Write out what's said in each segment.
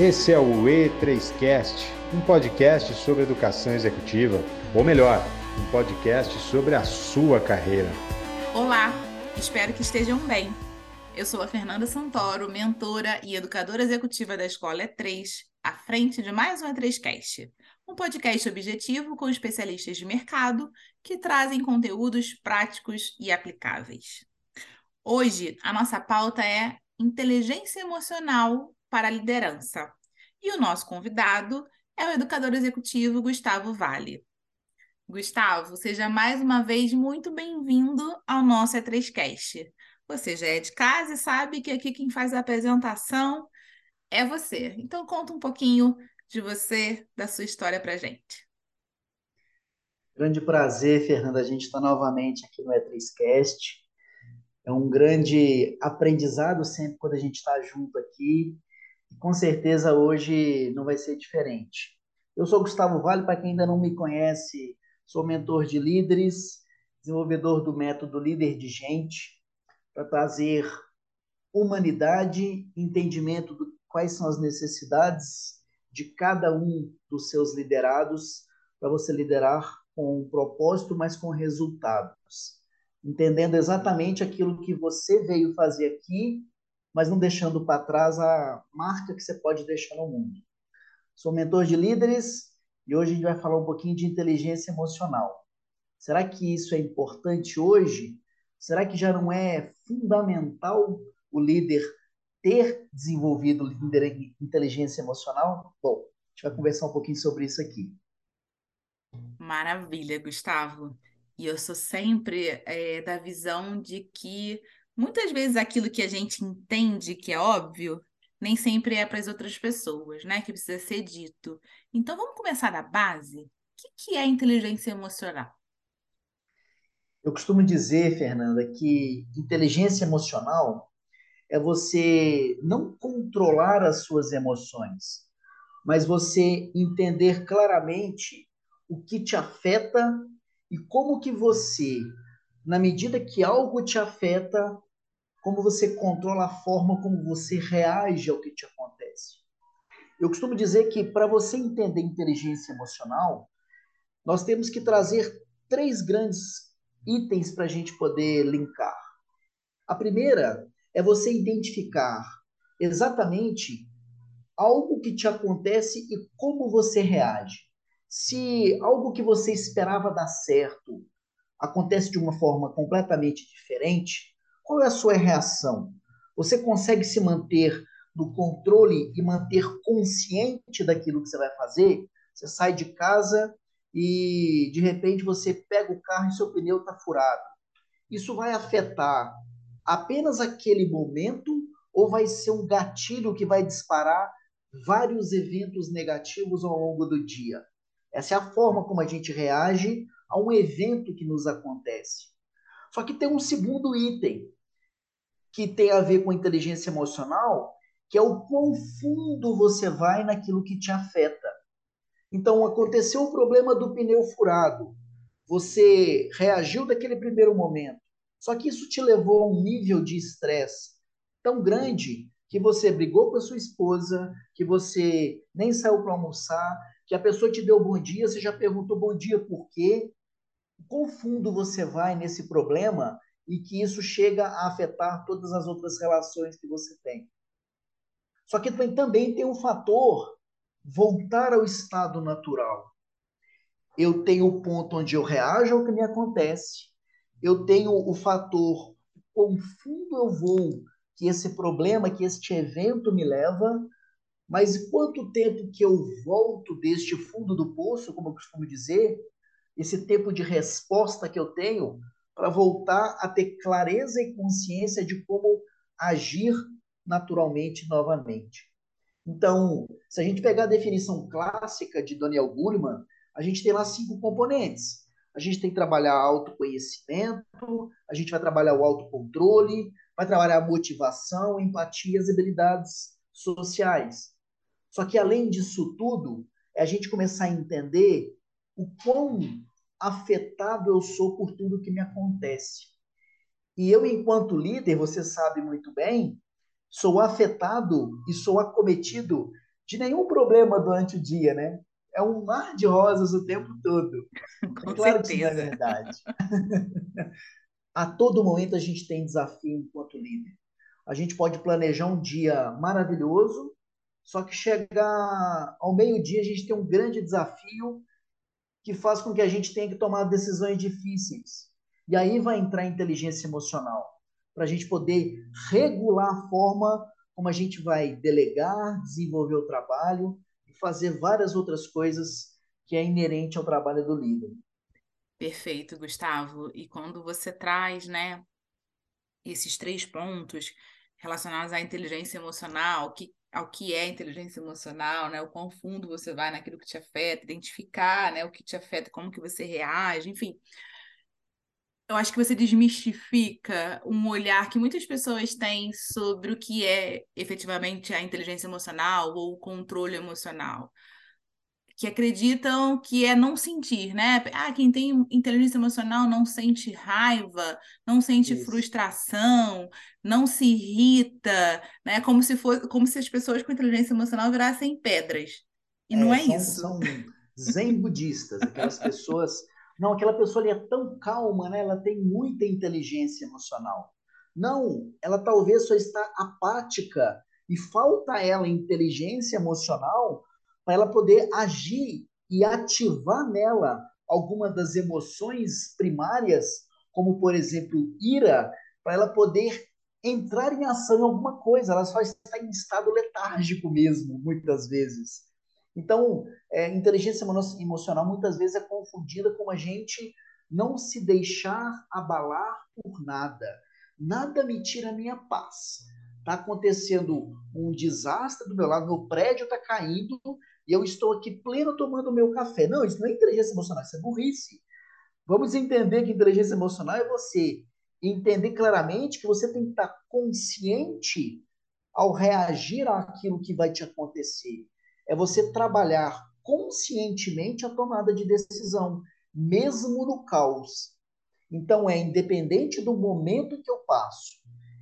Esse é o E3Cast, um podcast sobre educação executiva, ou melhor, um podcast sobre a sua carreira. Olá, espero que estejam bem. Eu sou a Fernanda Santoro, mentora e educadora executiva da Escola E3, à frente de mais um E3Cast, um podcast objetivo com especialistas de mercado que trazem conteúdos práticos e aplicáveis. Hoje, a nossa pauta é inteligência emocional para a liderança. E o nosso convidado é o educador executivo Gustavo Vale. Gustavo, seja mais uma vez muito bem-vindo ao nosso E3Cast. Você já é de casa e sabe que aqui quem faz a apresentação é você. Então conta um pouquinho de você, da sua história para gente. Grande prazer, Fernanda, a gente está novamente aqui no E3Cast. É um grande aprendizado sempre quando a gente está junto aqui com certeza hoje não vai ser diferente. Eu sou Gustavo Vale, para quem ainda não me conhece, sou mentor de líderes, desenvolvedor do método Líder de Gente, para trazer humanidade, entendimento de quais são as necessidades de cada um dos seus liderados, para você liderar com um propósito, mas com resultados. Entendendo exatamente aquilo que você veio fazer aqui mas não deixando para trás a marca que você pode deixar no mundo. Sou mentor de líderes e hoje a gente vai falar um pouquinho de inteligência emocional. Será que isso é importante hoje? Será que já não é fundamental o líder ter desenvolvido inteligência emocional? Bom, a gente vai conversar um pouquinho sobre isso aqui. Maravilha, Gustavo. E eu sou sempre é, da visão de que Muitas vezes aquilo que a gente entende que é óbvio, nem sempre é para as outras pessoas, né? Que precisa ser dito. Então vamos começar da base. O que, que é inteligência emocional? Eu costumo dizer, Fernanda, que inteligência emocional é você não controlar as suas emoções, mas você entender claramente o que te afeta e como que você, na medida que algo te afeta, como você controla a forma como você reage ao que te acontece. Eu costumo dizer que para você entender inteligência emocional, nós temos que trazer três grandes itens para a gente poder linkar. A primeira é você identificar exatamente algo que te acontece e como você reage. Se algo que você esperava dar certo acontece de uma forma completamente diferente, qual é a sua reação? Você consegue se manter no controle e manter consciente daquilo que você vai fazer? Você sai de casa e de repente você pega o carro e seu pneu está furado. Isso vai afetar apenas aquele momento ou vai ser um gatilho que vai disparar vários eventos negativos ao longo do dia? Essa é a forma como a gente reage a um evento que nos acontece. Só que tem um segundo item, que tem a ver com inteligência emocional, que é o quão fundo você vai naquilo que te afeta. Então, aconteceu o problema do pneu furado. Você reagiu daquele primeiro momento. Só que isso te levou a um nível de estresse tão grande que você brigou com a sua esposa, que você nem saiu para almoçar, que a pessoa te deu bom dia, você já perguntou bom dia por quê? Quão fundo você vai nesse problema e que isso chega a afetar todas as outras relações que você tem. Só que também tem um fator voltar ao estado natural. Eu tenho o ponto onde eu reajo ao que me acontece, eu tenho o fator quão fundo eu vou que esse problema, que este evento me leva, mas quanto tempo que eu volto deste fundo do poço, como eu costumo dizer, esse tempo de resposta que eu tenho para voltar a ter clareza e consciência de como agir naturalmente novamente. Então, se a gente pegar a definição clássica de Daniel Goleman, a gente tem lá cinco componentes. A gente tem que trabalhar autoconhecimento, a gente vai trabalhar o autocontrole, vai trabalhar motivação, empatia e as habilidades sociais. Só que além disso tudo, é a gente começar a entender o quão afetado eu sou por tudo que me acontece. E eu, enquanto líder, você sabe muito bem, sou afetado e sou acometido de nenhum problema durante o dia, né? É um mar de rosas o tempo todo. Com é claro certeza. que não é verdade. a todo momento a gente tem desafio enquanto líder. A gente pode planejar um dia maravilhoso, só que chegar ao meio-dia a gente tem um grande desafio que faz com que a gente tenha que tomar decisões difíceis. E aí vai entrar a inteligência emocional, para a gente poder regular a forma como a gente vai delegar, desenvolver o trabalho e fazer várias outras coisas que é inerente ao trabalho do líder. Perfeito, Gustavo. E quando você traz, né, esses três pontos relacionados à inteligência emocional, que, ao que é inteligência emocional, né, o quão fundo você vai naquilo que te afeta, identificar, né, o que te afeta, como que você reage, enfim. Eu acho que você desmistifica um olhar que muitas pessoas têm sobre o que é efetivamente a inteligência emocional ou o controle emocional que acreditam que é não sentir, né? Ah, quem tem inteligência emocional não sente raiva, não sente Isso. frustração, não se irrita, né? Como se fosse, como se as pessoas com inteligência emocional virassem pedras. E é, não é são, isso. São zen budistas, aquelas pessoas. Não, aquela pessoa ali é tão calma, né? Ela tem muita inteligência emocional. Não, ela talvez só está apática e falta ela inteligência emocional para ela poder agir e ativar nela alguma das emoções primárias, como por exemplo ira, para ela poder entrar em ação em alguma coisa. Ela só está em estado letárgico mesmo, muitas vezes. Então, é, inteligência emocional muitas vezes é confundida com a gente não se deixar abalar por nada. Nada me tira a minha paz. Está acontecendo um desastre do meu lado, meu prédio está caindo e eu estou aqui pleno tomando meu café. Não, isso não é inteligência emocional, isso é burrice. Vamos entender que inteligência emocional é você entender claramente que você tem que estar consciente ao reagir àquilo que vai te acontecer. É você trabalhar conscientemente a tomada de decisão, mesmo no caos. Então, é independente do momento que eu passo.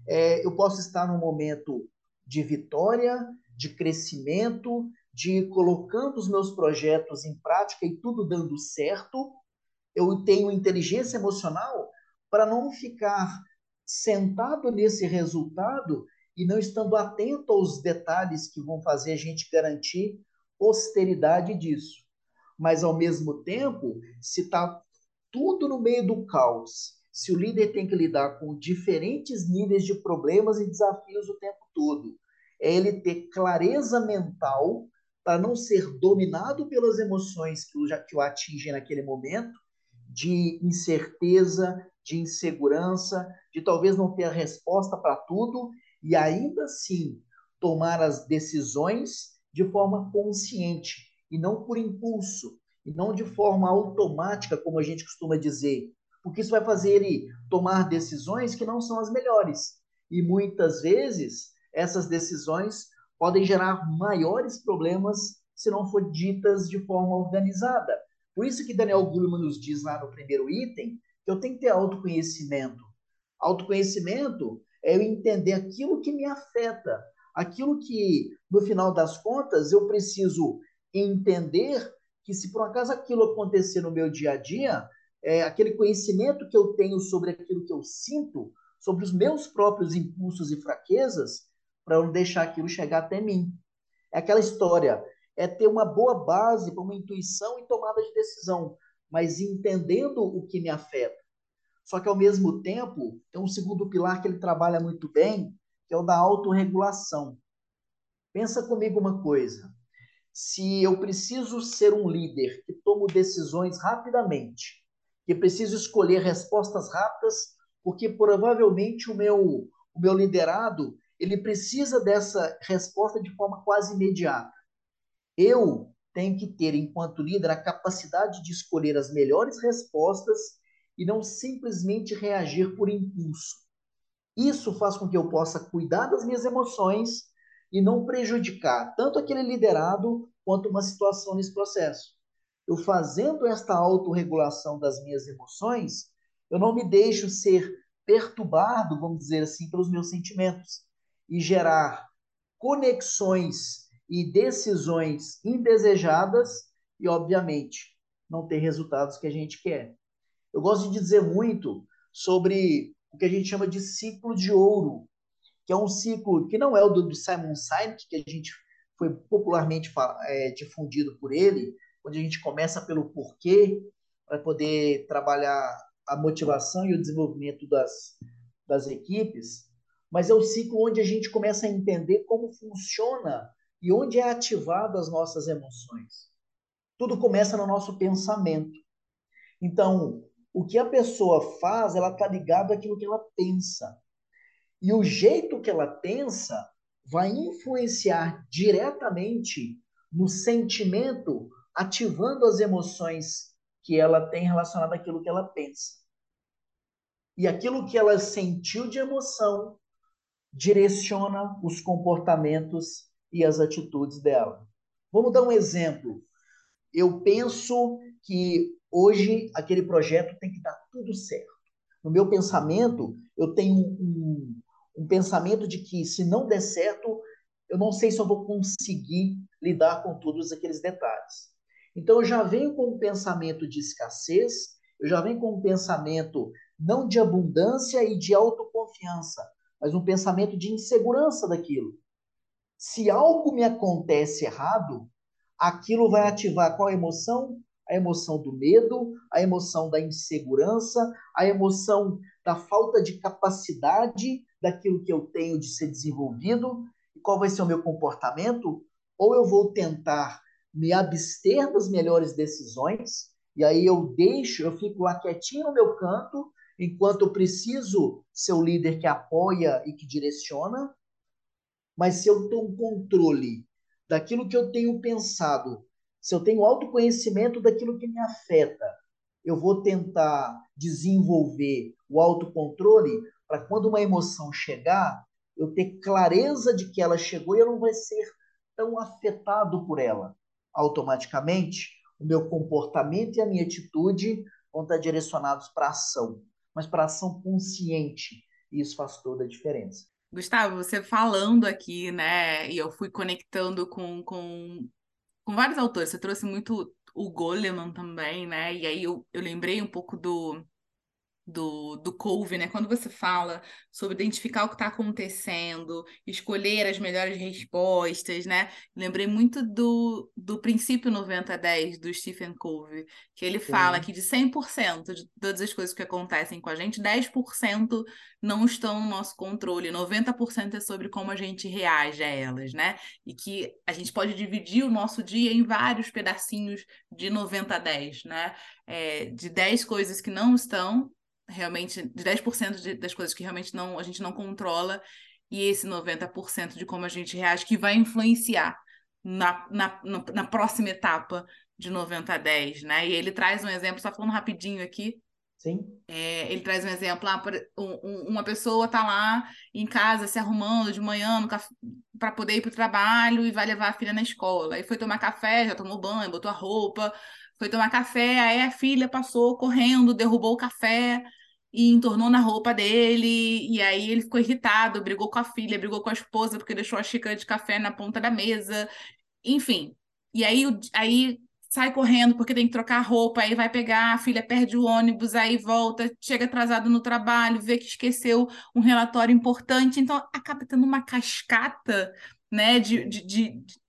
É, eu posso estar num momento de vitória, de crescimento, de ir colocando os meus projetos em prática e tudo dando certo, eu tenho inteligência emocional para não ficar sentado nesse resultado e não estando atento aos detalhes que vão fazer a gente garantir posteridade disso. Mas, ao mesmo tempo, se está tudo no meio do caos, se o líder tem que lidar com diferentes níveis de problemas e desafios o tempo todo, é ele ter clareza mental para não ser dominado pelas emoções que o, que o atingem naquele momento, de incerteza, de insegurança, de talvez não ter a resposta para tudo e ainda assim tomar as decisões de forma consciente e não por impulso, e não de forma automática, como a gente costuma dizer, porque isso vai fazer ele tomar decisões que não são as melhores. E muitas vezes essas decisões podem gerar maiores problemas se não for ditas de forma organizada. Por isso que Daniel Goleman nos diz lá no primeiro item que eu tenho que ter autoconhecimento. Autoconhecimento é eu entender aquilo que me afeta, aquilo que, no final das contas, eu preciso entender que se por acaso aquilo acontecer no meu dia a dia, é, aquele conhecimento que eu tenho sobre aquilo que eu sinto, sobre os meus próprios impulsos e fraquezas, para não deixar aquilo chegar até mim. É aquela história, é ter uma boa base para uma intuição e tomada de decisão, mas entendendo o que me afeta. Só que, ao mesmo tempo, tem um segundo pilar que ele trabalha muito bem, que é o da autorregulação. Pensa comigo uma coisa. Se eu preciso ser um líder que tomo decisões rapidamente, que preciso escolher respostas rápidas, porque provavelmente o meu, o meu liderado ele precisa dessa resposta de forma quase imediata. Eu tenho que ter, enquanto líder, a capacidade de escolher as melhores respostas e não simplesmente reagir por impulso. Isso faz com que eu possa cuidar das minhas emoções e não prejudicar tanto aquele liderado quanto uma situação nesse processo. Eu fazendo esta autorregulação das minhas emoções, eu não me deixo ser perturbado, vamos dizer assim, pelos meus sentimentos e gerar conexões e decisões indesejadas e, obviamente, não ter resultados que a gente quer. Eu gosto de dizer muito sobre o que a gente chama de ciclo de ouro, que é um ciclo que não é o do, Simon Sinek, que a gente foi popularmente é, difundido por ele, onde a gente começa pelo porquê, para poder trabalhar a motivação e o desenvolvimento das, das equipes, mas é o ciclo onde a gente começa a entender como funciona e onde é ativado as nossas emoções. Tudo começa no nosso pensamento. Então, o que a pessoa faz, ela está ligada àquilo que ela pensa. E o jeito que ela pensa vai influenciar diretamente no sentimento, ativando as emoções que ela tem relacionada àquilo que ela pensa. E aquilo que ela sentiu de emoção direciona os comportamentos e as atitudes dela. Vamos dar um exemplo. Eu penso que hoje aquele projeto tem que dar tudo certo. No meu pensamento, eu tenho um, um pensamento de que se não der certo, eu não sei se eu vou conseguir lidar com todos aqueles detalhes. Então eu já venho com um pensamento de escassez, eu já venho com um pensamento não de abundância e de autoconfiança, mas um pensamento de insegurança daquilo. Se algo me acontece errado, aquilo vai ativar qual emoção? A emoção do medo, a emoção da insegurança, a emoção da falta de capacidade daquilo que eu tenho de ser desenvolvido. E qual vai ser o meu comportamento? Ou eu vou tentar me abster das melhores decisões, e aí eu deixo, eu fico lá quietinho no meu canto, enquanto eu preciso ser o líder que apoia e que direciona, mas se eu tenho controle daquilo que eu tenho pensado, se eu tenho autoconhecimento daquilo que me afeta, eu vou tentar desenvolver o autocontrole para quando uma emoção chegar, eu ter clareza de que ela chegou e eu não vai ser tão afetado por ela. Automaticamente, o meu comportamento e a minha atitude vão estar direcionados para ação mas para ação consciente. E isso faz toda a diferença. Gustavo, você falando aqui, né, e eu fui conectando com, com, com vários autores, você trouxe muito o Goleman também, né, e aí eu, eu lembrei um pouco do, do, do Cove, né? Quando você fala sobre identificar o que está acontecendo, escolher as melhores respostas, né? Lembrei muito do, do princípio 90-10 do Stephen Covey, que ele fala que de 100% de todas as coisas que acontecem com a gente, 10% não estão no nosso controle, 90% é sobre como a gente reage a elas, né? E que a gente pode dividir o nosso dia em vários pedacinhos de 90 a 10, né? É, de 10 coisas que não estão realmente de 10% de, das coisas que realmente não a gente não controla e esse 90% de como a gente reage que vai influenciar na, na, na próxima etapa de 90 a 10, né? E ele traz um exemplo, só falando rapidinho aqui. Sim. É, ele traz um exemplo, ah, um, uma pessoa tá lá em casa se arrumando de manhã para poder ir para o trabalho e vai levar a filha na escola. Aí foi tomar café, já tomou banho, botou a roupa, foi tomar café, aí a filha passou correndo, derrubou o café e entornou na roupa dele, e aí ele ficou irritado, brigou com a filha, brigou com a esposa porque deixou a xícara de café na ponta da mesa, enfim. E aí, aí sai correndo porque tem que trocar roupa, aí vai pegar, a filha perde o ônibus, aí volta, chega atrasado no trabalho, vê que esqueceu um relatório importante, então acaba tendo uma cascata né, de, de,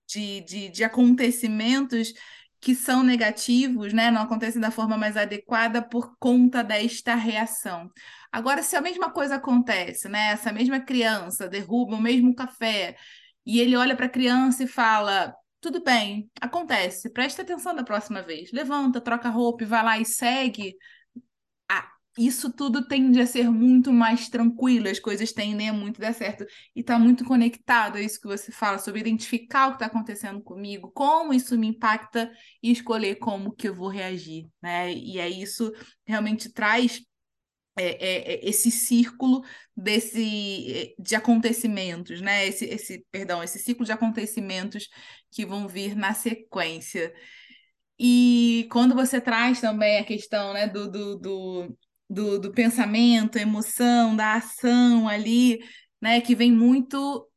de, de, de acontecimentos que são negativos, né, não acontecem da forma mais adequada por conta desta reação. Agora, se a mesma coisa acontece, né, essa mesma criança derruba o mesmo café e ele olha para a criança e fala: tudo bem, acontece, presta atenção da próxima vez, levanta, troca roupa e vai lá e segue isso tudo tende a ser muito mais tranquilo, as coisas tendem a muito dar certo. E está muito conectado a isso que você fala, sobre identificar o que está acontecendo comigo, como isso me impacta e escolher como que eu vou reagir, né? E aí isso realmente traz é, é, é esse círculo desse de acontecimentos, né? Esse, esse, perdão, esse ciclo de acontecimentos que vão vir na sequência. E quando você traz também a questão né, do, do, do do, do pensamento, emoção, da ação ali, né, que vem muito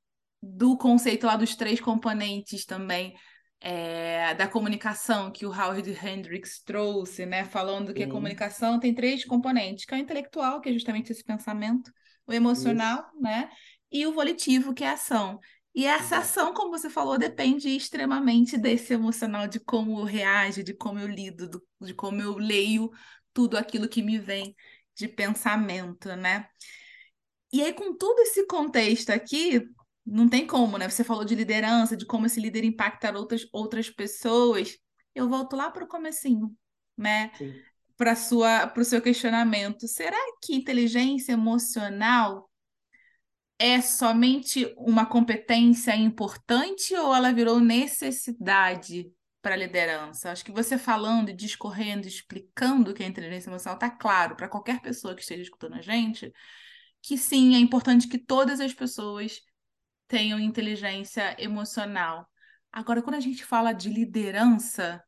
do conceito lá dos três componentes também é, da comunicação que o Howard Hendricks trouxe, né? Falando que a comunicação tem três componentes, que é o intelectual, que é justamente esse pensamento, o emocional, Isso. né? E o volitivo, que é a ação. E essa ação, como você falou, depende extremamente desse emocional, de como eu reajo, de como eu lido, do, de como eu leio tudo aquilo que me vem de pensamento, né? E aí, com todo esse contexto aqui, não tem como, né? Você falou de liderança, de como esse líder impacta outras, outras pessoas. Eu volto lá para o comecinho, né? Para o seu questionamento. Será que inteligência emocional é somente uma competência importante ou ela virou necessidade para a liderança? Acho que você falando, discorrendo, explicando o que é inteligência emocional, está claro para qualquer pessoa que esteja escutando a gente que sim, é importante que todas as pessoas tenham inteligência emocional. Agora, quando a gente fala de liderança,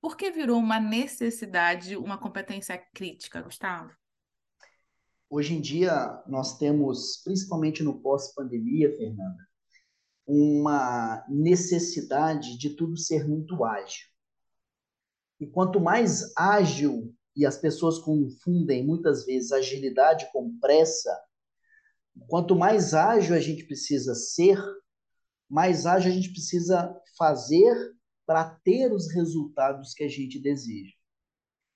por que virou uma necessidade, uma competência crítica, Gustavo? Hoje em dia, nós temos, principalmente no pós-pandemia, Fernanda, uma necessidade de tudo ser muito ágil. E quanto mais ágil, e as pessoas confundem muitas vezes agilidade com pressa, Quanto mais ágil a gente precisa ser, mais ágil a gente precisa fazer para ter os resultados que a gente deseja.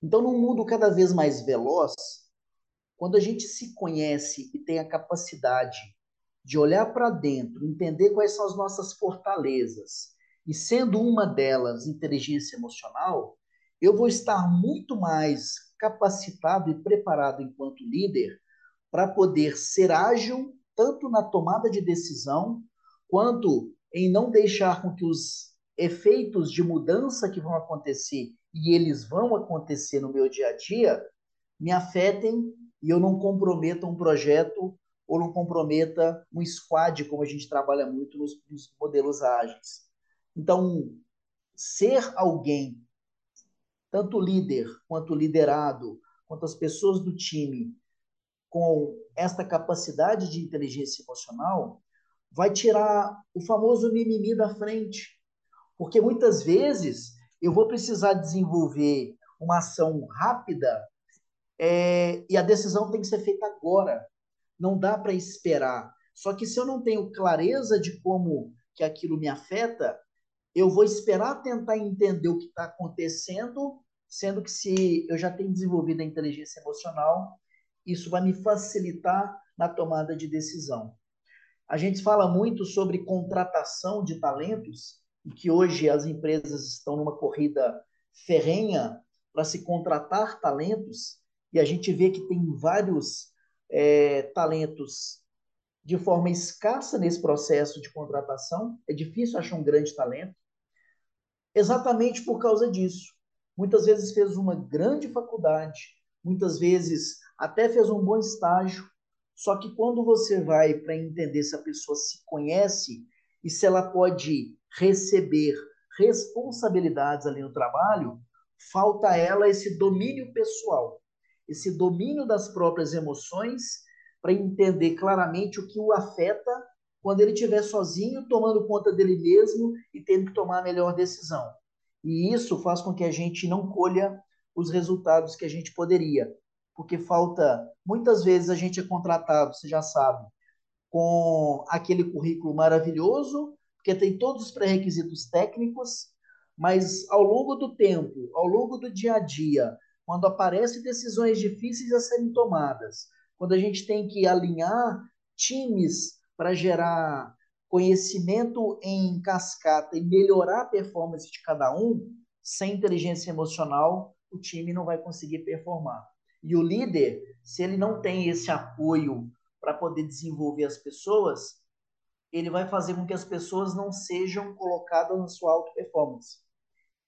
Então, num mundo cada vez mais veloz, quando a gente se conhece e tem a capacidade de olhar para dentro, entender quais são as nossas fortalezas, e sendo uma delas inteligência emocional, eu vou estar muito mais capacitado e preparado enquanto líder para poder ser ágil tanto na tomada de decisão quanto em não deixar com que os efeitos de mudança que vão acontecer e eles vão acontecer no meu dia a dia me afetem e eu não comprometa um projeto ou não comprometa um squad, como a gente trabalha muito nos, nos modelos ágeis. Então, ser alguém, tanto líder quanto liderado, quanto as pessoas do time, com esta capacidade de inteligência emocional, vai tirar o famoso mimimi da frente. Porque muitas vezes eu vou precisar desenvolver uma ação rápida é, e a decisão tem que ser feita agora. Não dá para esperar. Só que se eu não tenho clareza de como que aquilo me afeta, eu vou esperar tentar entender o que está acontecendo, sendo que se eu já tenho desenvolvido a inteligência emocional, isso vai me facilitar na tomada de decisão. A gente fala muito sobre contratação de talentos e que hoje as empresas estão numa corrida ferrenha para se contratar talentos e a gente vê que tem vários é, talentos de forma escassa nesse processo de contratação. É difícil achar um grande talento, exatamente por causa disso. Muitas vezes fez uma grande faculdade, muitas vezes até fez um bom estágio, só que quando você vai para entender se a pessoa se conhece e se ela pode receber responsabilidades ali no trabalho, falta ela esse domínio pessoal, esse domínio das próprias emoções para entender claramente o que o afeta quando ele estiver sozinho, tomando conta dele mesmo e tendo que tomar a melhor decisão. E isso faz com que a gente não colha os resultados que a gente poderia porque falta. Muitas vezes a gente é contratado, você já sabe, com aquele currículo maravilhoso, porque tem todos os pré-requisitos técnicos, mas ao longo do tempo, ao longo do dia a dia, quando aparecem decisões difíceis a serem tomadas, quando a gente tem que alinhar times para gerar conhecimento em cascata e melhorar a performance de cada um, sem inteligência emocional, o time não vai conseguir performar. E o líder, se ele não tem esse apoio para poder desenvolver as pessoas, ele vai fazer com que as pessoas não sejam colocadas na sua alta performance.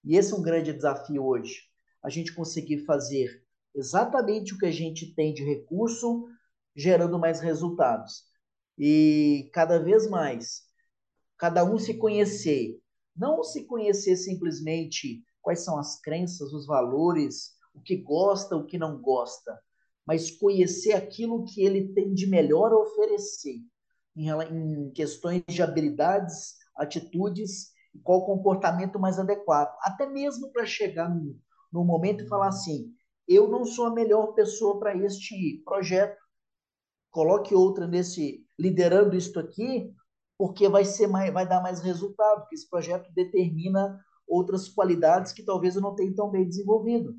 E esse é um grande desafio hoje. A gente conseguir fazer exatamente o que a gente tem de recurso, gerando mais resultados. E cada vez mais, cada um se conhecer. Não se conhecer simplesmente quais são as crenças, os valores, o que gosta, o que não gosta, mas conhecer aquilo que ele tem de melhor a oferecer, em, questões de habilidades, atitudes qual comportamento mais adequado. Até mesmo para chegar no, no momento e falar assim: eu não sou a melhor pessoa para este projeto. Coloque outra nesse liderando isto aqui, porque vai ser mais, vai dar mais resultado, porque esse projeto determina outras qualidades que talvez eu não tenha tão bem desenvolvido.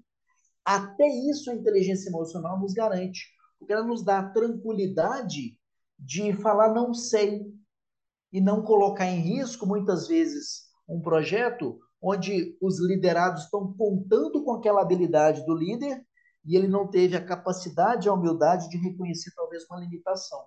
Até isso a inteligência emocional nos garante, porque ela nos dá a tranquilidade de falar não sei e não colocar em risco muitas vezes um projeto onde os liderados estão contando com aquela habilidade do líder e ele não teve a capacidade, a humildade de reconhecer talvez uma limitação.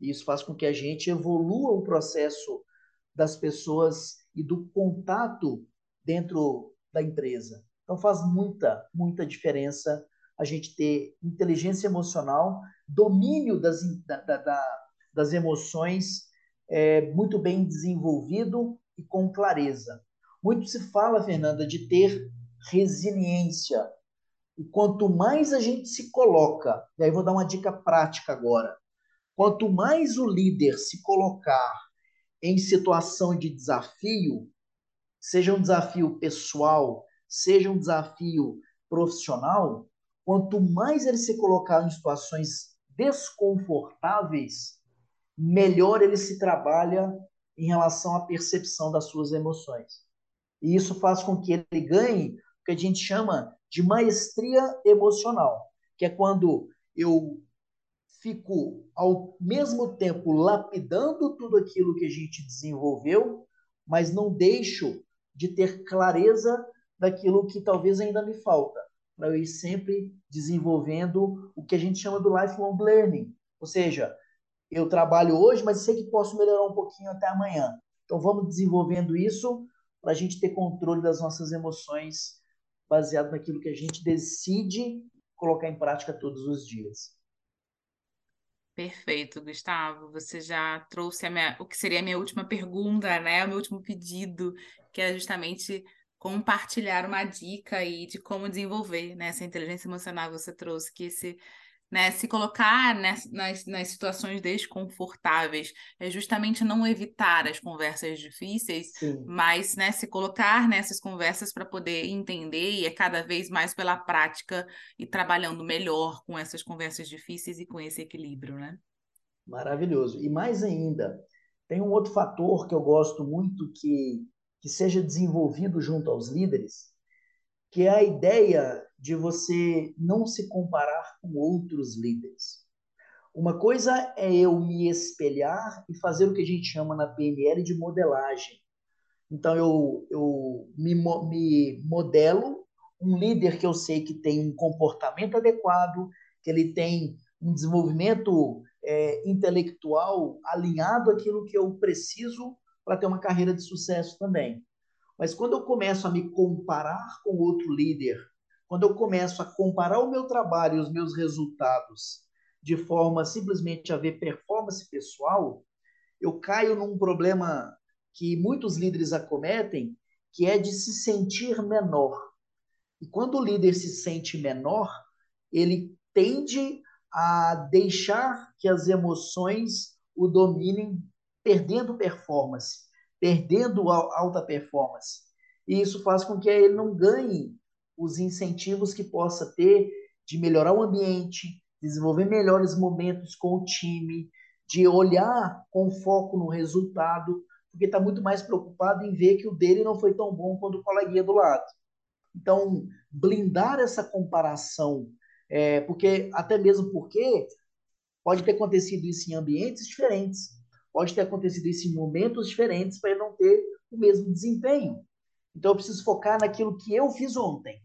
E isso faz com que a gente evolua o processo das pessoas e do contato dentro da empresa. Então faz muita, muita diferença a gente ter inteligência emocional, domínio das, da, da, das emoções é, muito bem desenvolvido e com clareza. Muito se fala, Fernanda, de ter resiliência. E quanto mais a gente se coloca, e aí vou dar uma dica prática agora. Quanto mais o líder se colocar em situação de desafio, seja um desafio pessoal, seja um desafio profissional, quanto mais ele se colocar em situações desconfortáveis, melhor ele se trabalha em relação à percepção das suas emoções. E isso faz com que ele ganhe o que a gente chama de maestria emocional, que é quando eu fico ao mesmo tempo lapidando tudo aquilo que a gente desenvolveu, mas não deixo de ter clareza daquilo que talvez ainda me falta, para eu ir sempre desenvolvendo o que a gente chama do lifelong learning, ou seja, eu trabalho hoje, mas sei que posso melhorar um pouquinho até amanhã. Então vamos desenvolvendo isso para a gente ter controle das nossas emoções baseado naquilo que a gente decide colocar em prática todos os dias. Perfeito, Gustavo. Você já trouxe minha, o que seria a minha última pergunta, né? O meu último pedido, que é justamente compartilhar uma dica aí de como desenvolver né? essa inteligência emocional. Você trouxe que esse né, se colocar nas, nas, nas, situações desconfortáveis é justamente não evitar as conversas difíceis, Sim. mas né, se colocar nessas conversas para poder entender e é cada vez mais pela prática e trabalhando melhor com essas conversas difíceis e com esse equilíbrio, né? Maravilhoso. E mais ainda, tem um outro fator que eu gosto muito que, que seja desenvolvido junto aos líderes, que é a ideia de você não se comparar com outros líderes. Uma coisa é eu me espelhar e fazer o que a gente chama na PNL de modelagem. Então, eu, eu me, me modelo um líder que eu sei que tem um comportamento adequado, que ele tem um desenvolvimento é, intelectual alinhado àquilo que eu preciso para ter uma carreira de sucesso também. Mas quando eu começo a me comparar com outro líder, quando eu começo a comparar o meu trabalho e os meus resultados de forma simplesmente a ver performance pessoal, eu caio num problema que muitos líderes acometem, que é de se sentir menor. E quando o líder se sente menor, ele tende a deixar que as emoções o dominem, perdendo performance perdendo alta performance. E isso faz com que ele não ganhe os incentivos que possa ter de melhorar o ambiente, desenvolver melhores momentos com o time, de olhar com foco no resultado, porque está muito mais preocupado em ver que o dele não foi tão bom quanto o coleguinha do lado. Então, blindar essa comparação, é, porque até mesmo porque pode ter acontecido isso em ambientes diferentes. Pode ter acontecido isso em momentos diferentes para ele não ter o mesmo desempenho. Então eu preciso focar naquilo que eu fiz ontem,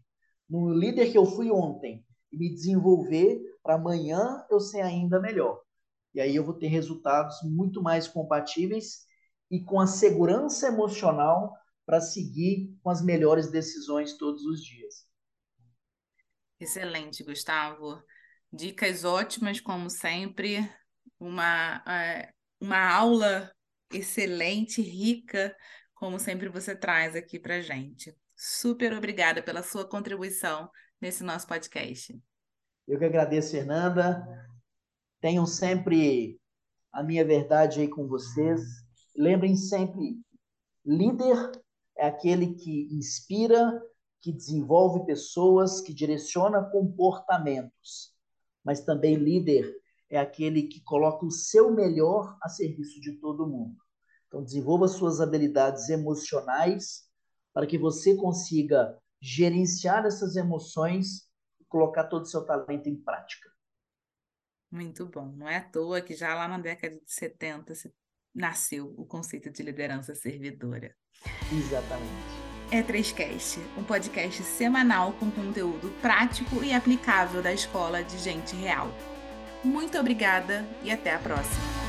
no líder que eu fui ontem, e me desenvolver para amanhã eu ser ainda melhor. E aí eu vou ter resultados muito mais compatíveis e com a segurança emocional para seguir com as melhores decisões todos os dias. Excelente, Gustavo. Dicas ótimas, como sempre. Uma, é, uma aula excelente, rica, como sempre você traz aqui para gente. Super obrigada pela sua contribuição nesse nosso podcast. Eu que agradeço, Fernanda. Tenham sempre a minha verdade aí com vocês. Lembrem sempre, líder é aquele que inspira, que desenvolve pessoas, que direciona comportamentos. Mas também líder é aquele que coloca o seu melhor a serviço de todo mundo. Então, desenvolva suas habilidades emocionais para que você consiga gerenciar essas emoções e colocar todo o seu talento em prática. Muito bom. Não é à toa que já lá na década de 70 nasceu o conceito de liderança servidora. Exatamente. É 3Cast, um podcast semanal com conteúdo prático e aplicável da escola de gente real. Muito obrigada e até a próxima.